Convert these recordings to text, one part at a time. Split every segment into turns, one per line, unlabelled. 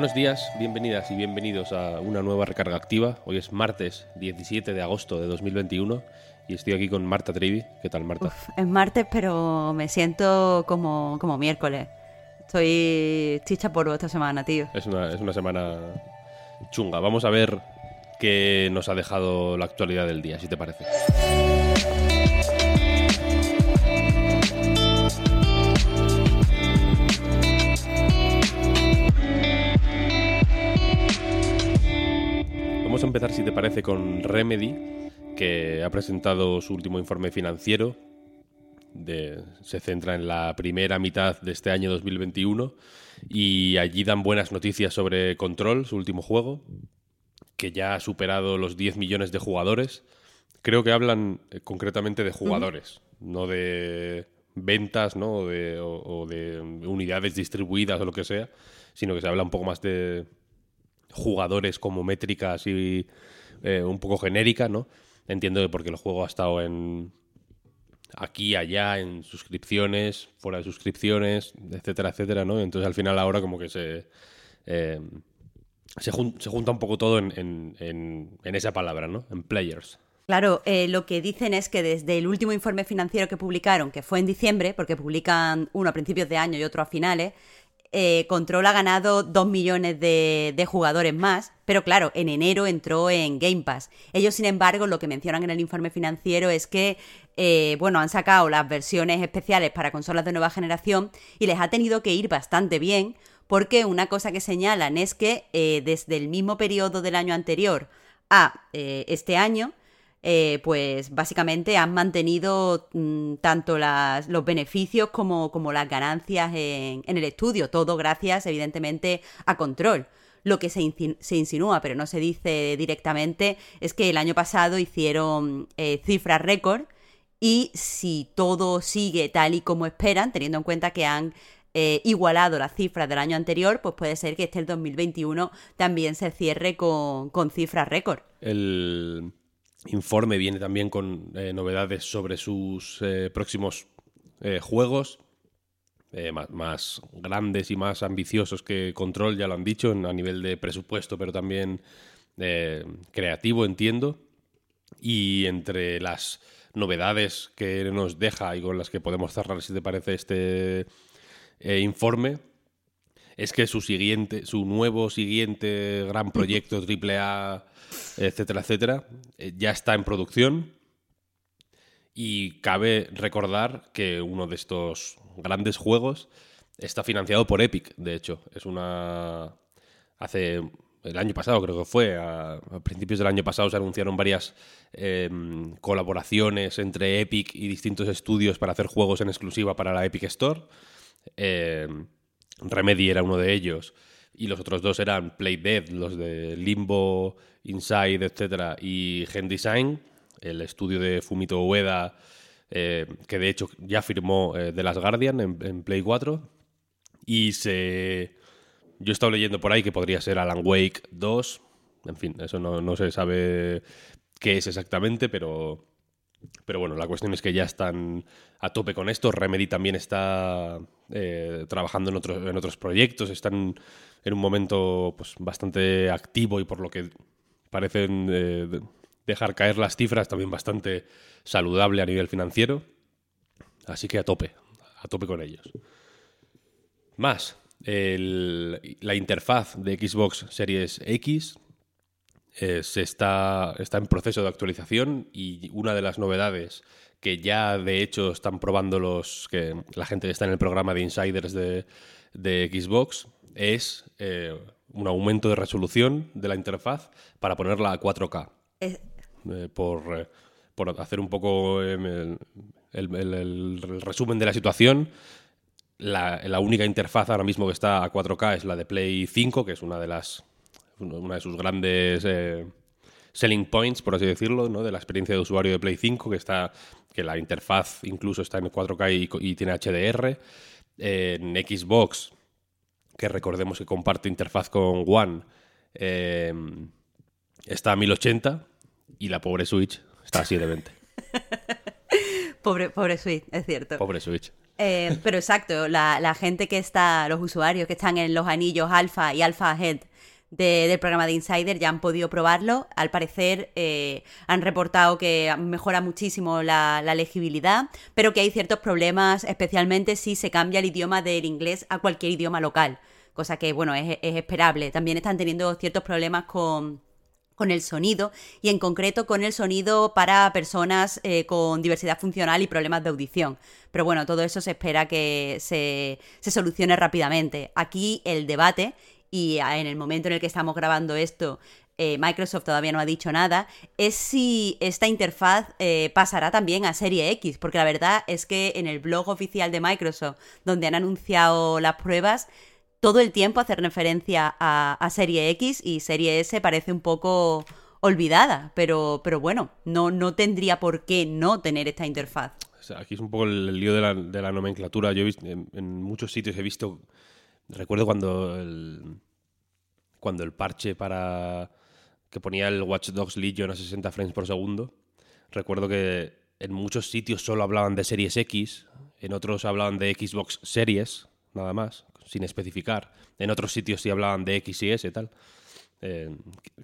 Buenos días, bienvenidas y bienvenidos a una nueva recarga activa. Hoy es martes 17 de agosto de 2021 y estoy aquí con Marta Trevi. ¿Qué tal, Marta?
Uf, es martes, pero me siento como, como miércoles. Estoy chicha por esta semana, tío.
Es una, es una semana chunga. Vamos a ver qué nos ha dejado la actualidad del día, si te parece. Te parece, con Remedy, que ha presentado su último informe financiero. De- se centra en la primera mitad de este año 2021 y allí dan buenas noticias sobre Control, su último juego, que ya ha superado los 10 millones de jugadores. Creo que hablan eh, concretamente de jugadores, no de ventas, ¿no? O de, o- o de unidades distribuidas o lo que sea, sino que se habla un poco más de jugadores como métrica así eh, un poco genérica, ¿no? Entiendo que porque el juego ha estado en aquí, allá, en suscripciones, fuera de suscripciones, etcétera, etcétera, ¿no? Entonces al final ahora como que se eh, se, jun- se junta un poco todo en, en- en- en esa palabra, ¿no? En players.
Claro, eh, lo que dicen es que desde el último informe financiero que publicaron, que fue en diciembre, porque publican uno a principios de año y otro a finales, eh, Control ha ganado 2 millones de, de jugadores más, pero claro, en enero entró en Game Pass. Ellos, sin embargo, lo que mencionan en el informe financiero es que, eh, bueno, han sacado las versiones especiales para consolas de nueva generación y les ha tenido que ir bastante bien, porque una cosa que señalan es que eh, desde el mismo periodo del año anterior a este año, eh, pues básicamente han mantenido mm, tanto los beneficios como, las ganancias en, el estudio, todo gracias evidentemente a control. Lo que se insinúa, pero no se dice directamente, es que el año pasado hicieron eh, cifras récord y si todo sigue tal y como esperan, teniendo en cuenta que han eh, igualado las cifras del año anterior, pues puede ser que este el 2021 también se cierre con, con cifras récord.
El informe viene también con eh, novedades sobre sus eh, próximos eh, juegos, más, más grandes y más ambiciosos que Control, ya lo han dicho, en- a nivel de presupuesto, pero también creativo, entiendo. Y entre las novedades que nos deja y con las que podemos cerrar, si te parece, este informe, es que su siguiente, su nuevo siguiente gran proyecto AAA, etcétera, etcétera, eh, ya está en producción. Y cabe recordar que uno de estos grandes juegos está financiado por Epic, de hecho. Es una. Hace. El año pasado, creo que fue. A, principios del año pasado se anunciaron varias em, colaboraciones entre Epic y distintos estudios para hacer juegos en exclusiva para la Epic Store. Em, Remedy era uno de ellos. Y los otros dos eran Play Dead, los de Limbo, Inside, etcétera, y Gen Design, el estudio de Fumito Ueda, eh, que de hecho ya firmó eh, The Last Guardian en, Play 4. Y se. Yo he estado leyendo por ahí que podría ser Alan Wake 2. En fin, eso no, no se sabe qué es exactamente, pero. Pero bueno, la cuestión es que ya están a tope con esto. Remedy también está eh, trabajando en otros, en otros proyectos. Están en un momento pues, bastante activo y por lo que parecen eh, de- dejar caer las cifras también bastante saludable a nivel financiero. Así que a tope, a tope con ellos. Más, la interfaz de Xbox Series X eh, se está, está en proceso de actualización y una de las novedades que ya de hecho están probando los que la gente que está en el programa de insiders de, de Xbox es eh, un aumento de resolución de la interfaz para ponerla a 4K
Es-
eh, por, por hacer un poco em, el, el- el- el resumen de la situación, la, la única interfaz ahora mismo que está a 4K es la de Play 5, que es una de las una de sus grandes eh, selling points, por así decirlo, ¿no? de la experiencia de usuario de Play 5, que está que la interfaz incluso está en 4K y, tiene HDR. Eh, en Xbox, que recordemos que comparte interfaz con One, eh, está a 1080 y la pobre Switch está a 720.
Pobre, pobre Switch, es cierto.
Pobre Switch.
Eh, pero exacto, la, la gente que está, los usuarios que están en los anillos alfa y alfa head de- del programa de Insider ya han podido probarlo. Al parecer eh, han reportado que mejora muchísimo la, la legibilidad, pero que hay ciertos problemas, especialmente si se cambia el idioma del inglés a cualquier idioma local, cosa que, bueno, es, es esperable. También están teniendo ciertos problemas con con el sonido y en concreto con el sonido para personas eh, con diversidad funcional y problemas de audición. Pero bueno, todo eso se espera que se, se solucione rápidamente. Aquí el debate, y en el momento en el que estamos grabando esto, eh, Microsoft todavía no ha dicho nada, es si esta interfaz eh, pasará también a Serie X, porque la verdad es que en el blog oficial de Microsoft, donde han anunciado las pruebas, todo el tiempo hacer referencia a, Serie X y Serie S parece un poco olvidada, pero, pero bueno, no, no tendría por qué no tener esta interfaz.
Aquí es un poco el, lío de la, de la nomenclatura. Yo he visto, en muchos sitios he visto. Recuerdo cuando el, cuando el parche para. que ponía el Watch Dogs Legion a 60 frames por segundo. Recuerdo que en muchos sitios solo hablaban de Series X, en otros hablaban de Xbox Series, nada más, sin especificar. En otros sitios sí hablaban de X y S y tal. eh,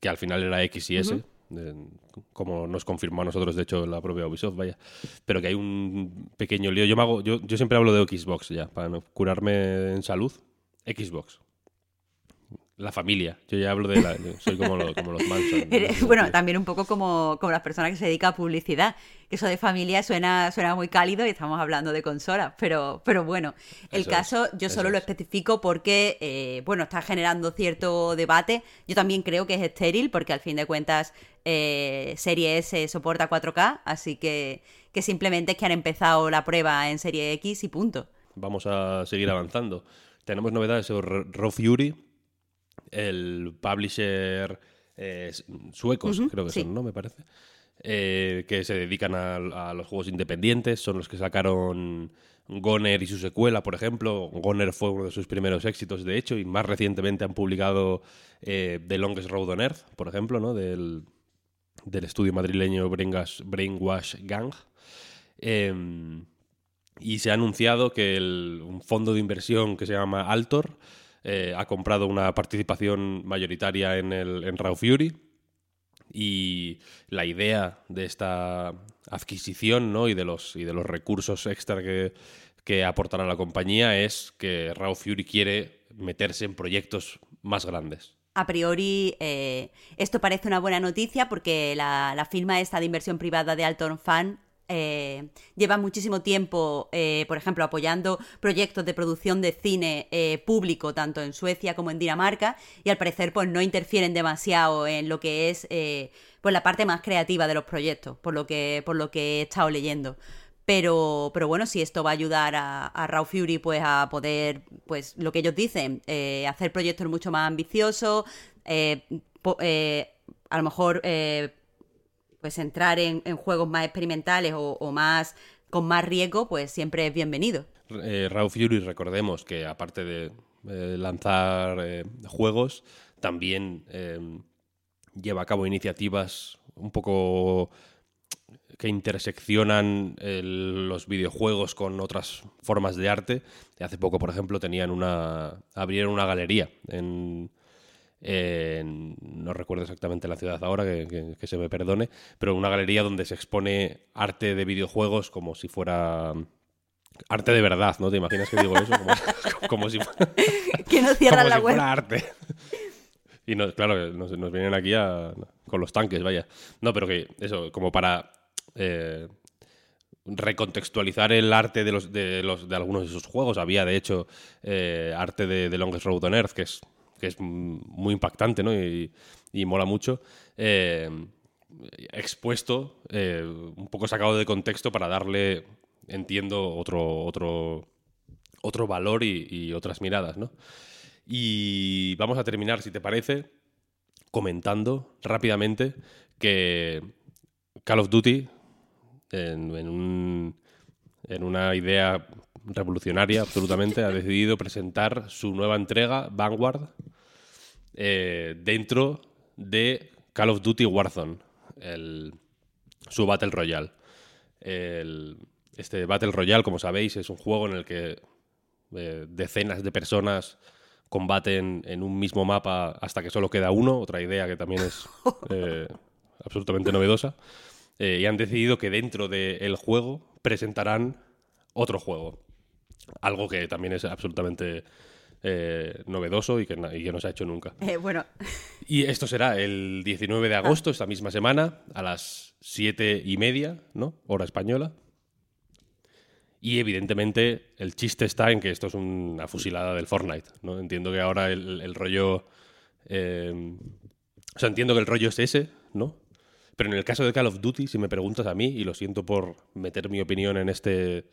que- al final era X y S, eh, como nos confirmó a nosotros, de hecho, la propia Ubisoft, vaya. Pero que hay un pequeño lío. Yo, me hago, yo, yo siempre hablo de Xbox ya, para no curarme en salud. Xbox. La familia. Yo ya hablo de la. soy como, lo- como los Manson.
Bueno, también un poco como, como las personas que se dedican a publicidad, que eso de familia suena, suena muy cálido y estamos hablando de consolas, pero, pero bueno, el
Eso
caso
es,
yo solo lo
es.
especifico porque, eh, bueno, está generando cierto debate. Yo también creo que es estéril porque al fin de cuentas eh, Serie S soporta 4K, así que, que simplemente es que han empezado la prueba en Serie X y punto.
Vamos a seguir avanzando. Tenemos novedades sobre Raw Fury, el publisher eh, suecos, creo que
sí.
son, ¿no? Me parece. Eh, que se dedican a, a los juegos independientes, son los que sacaron Goner y su secuela, por ejemplo. Goner fue uno de sus primeros éxitos, de hecho, y más recientemente han publicado eh, The Longest Road on Earth, por ejemplo, ¿no? Del, del estudio madrileño Brainwash, Brainwash Gang. Em, y se ha anunciado que un fondo de inversión que se llama Altor eh, ha comprado una participación mayoritaria en, el, en Raw Fury. Y la idea de esta adquisición ¿no? y, de los, y de los recursos extra que, que aportará la compañía es que Raw Fury quiere meterse en proyectos más grandes.
A priori, eh, esto parece una buena noticia porque la, la firma esta de inversión privada de Alton Fan eh, lleva muchísimo tiempo, eh, por ejemplo, apoyando proyectos de producción de cine eh, público, tanto en Suecia como en Dinamarca, y al parecer pues no interfieren demasiado en lo que es eh, pues la parte más creativa de los proyectos, por lo que, por lo que he estado leyendo. Pero, pero bueno, si esto va a ayudar a, a Fury pues a poder, pues lo que ellos dicen, eh, hacer proyectos mucho más ambiciosos, a lo mejor pues entrar en, juegos más experimentales o, más con más riesgo, pues siempre es bienvenido.
Eh, Raw recordemos que aparte de eh, lanzar eh, juegos, también eh, lleva a cabo iniciativas un poco que interseccionan el- los videojuegos con otras formas de arte. Hace poco, por ejemplo, tenían una abrieron una galería en, no recuerdo exactamente la ciudad ahora, que, que- que se me perdone, pero una galería donde se expone arte de videojuegos como si fuera arte de verdad, ¿no? ¿Te imaginas que digo eso? Como, como si, fuera-
que no cierran la
si
web.
fuera arte. Y nos, claro, nos, nos vienen aquí a- con los tanques, vaya. No, pero que eso, como para eh, recontextualizar el arte de los, de los de algunos de sus juegos. Había, de hecho, eh, arte de, de Longest Road on Earth, que es, que es muy impactante, ¿no? Y, y mola mucho. Eh, expuesto, eh, un poco sacado de contexto para darle, entiendo, otro, otro, otro valor y, otras miradas, ¿no? Y vamos a terminar, si te parece, comentando rápidamente que Call of Duty, en un- en una idea revolucionaria absolutamente, ha decidido presentar su nueva entrega, Vanguard, eh, dentro de Call of Duty Warzone, el- su Battle Royale. El- este Battle Royale, como sabéis, es un juego en el que eh, decenas de personas combaten en un mismo mapa hasta que solo queda uno, otra idea que también es eh, absolutamente novedosa. Eh, y han decidido que dentro del juego presentarán otro juego. Algo que también es absolutamente eh, novedoso y que, y que no se ha hecho nunca.
Eh, bueno,
Y esto será el 19 de agosto, esta misma semana, a las 7 y media, ¿no? Hora española. Y evidentemente el chiste está en que esto es una fusilada del Fortnite, ¿no? Entiendo que ahora el, el rollo... eh, o sea, entiendo que el rollo es ese, ¿no? Pero en el caso de Call of Duty, si me preguntas a mí, y lo siento por meter mi opinión en este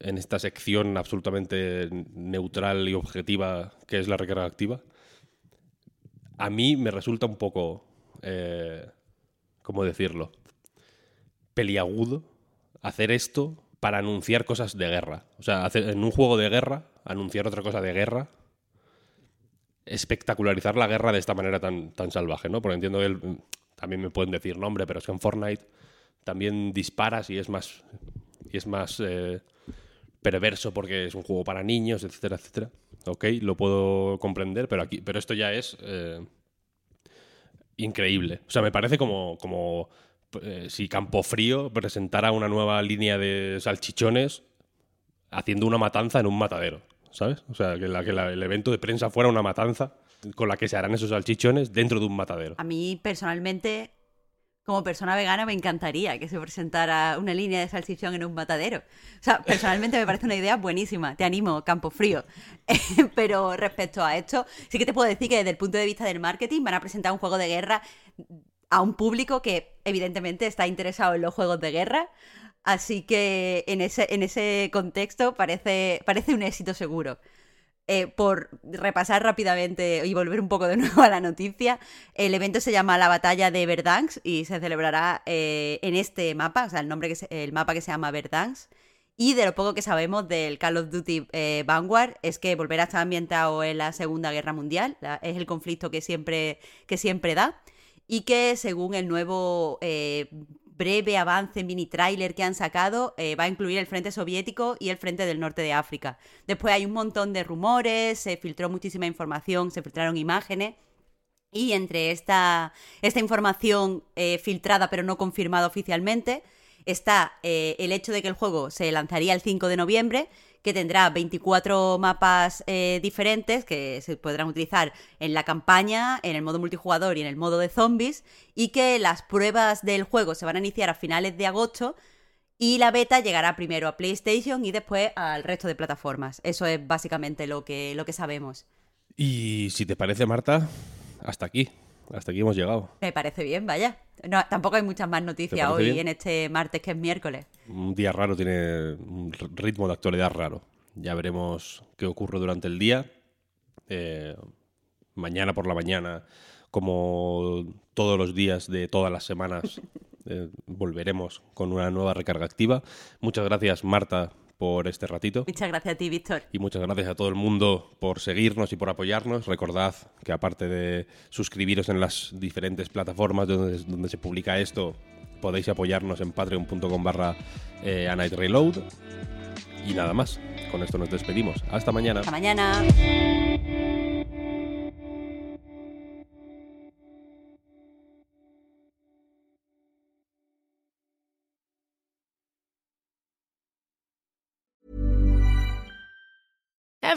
en esta sección absolutamente neutral y objetiva que es la recarga a mí me resulta un poco, eh, ¿cómo decirlo? Peliagudo hacer esto para anunciar cosas de guerra. O sea, en un juego de guerra, anunciar otra cosa de guerra, espectacularizar la guerra de esta manera tan, tan salvaje, ¿no? Porque entiendo que el- también me pueden decir nombre, pero es que en Fortnite también disparas y es más, y es más eh, perverso porque es un juego para niños, etcétera, etcétera. Ok, lo puedo comprender, pero aquí, pero esto ya es eh, increíble. O sea, me parece como, como eh, si Campofrío presentara una nueva línea de salchichones haciendo una matanza en un matadero, ¿sabes? O sea, que, la, el evento de prensa fuera una matanza con la que se harán esos salchichones dentro de un matadero.
a mí personalmente, como persona vegana, me encantaría que se presentara una línea de salchichón en un matadero. O sea, personalmente me parece una idea buenísima. Te animo, Campo Frío. Pero respecto a esto, sí que te puedo decir que desde el punto de vista del marketing van a presentar un juego de guerra a un público que evidentemente está interesado en los juegos de guerra. Así que en ese, en ese contexto parece, parece un éxito seguro. Eh, por repasar rápidamente y volver un poco de nuevo a la noticia, el evento se llama la Batalla de Verdansk y se celebrará eh, en este mapa, o sea, el, nombre que se- el mapa que se llama Verdansk. Y de lo poco que sabemos del Call of Duty eh, Vanguard es que volverá a estar ambientado en la Segunda Guerra Mundial, es el conflicto que siempre, que siempre da, y que según el nuevo breve avance mini trailer que han sacado, eh, va a incluir el frente soviético y el frente del norte de África. Después hay un montón de rumores, se filtró muchísima información, se filtraron imágenes. Y entre esta, esta información eh, filtrada pero no confirmada oficialmente está eh, el hecho de que el juego se lanzaría el 5 de noviembre, que tendrá 24 mapas eh, diferentes que se podrán utilizar en la campaña, en el modo multijugador y en el modo de zombies, y que las pruebas del juego se van a iniciar a finales de agosto y la beta llegará primero a PlayStation y después al resto de plataformas. Eso es básicamente lo que, lo que sabemos.
Y si te parece, Marta, hasta aquí. Hasta aquí hemos llegado.
Me parece bien, vaya. No, tampoco hay muchas más noticias hoy
bien?
en este martes que es miércoles.
Un día raro tiene un ritmo de actualidad raro. Ya veremos qué ocurre durante el día. Eh, mañana por la mañana, como todos los días de todas las semanas, eh, volveremos con una nueva recarga activa. Muchas gracias, Marta, por este ratito.
Muchas gracias a ti, Víctor.
Y muchas gracias a todo el mundo por seguirnos y por apoyarnos. Recordad que aparte de suscribiros en las diferentes plataformas donde, donde se publica esto, podéis apoyarnos en patreon.com barra eh, Reload. Y nada más, con esto nos despedimos. Hasta mañana.
Hasta mañana.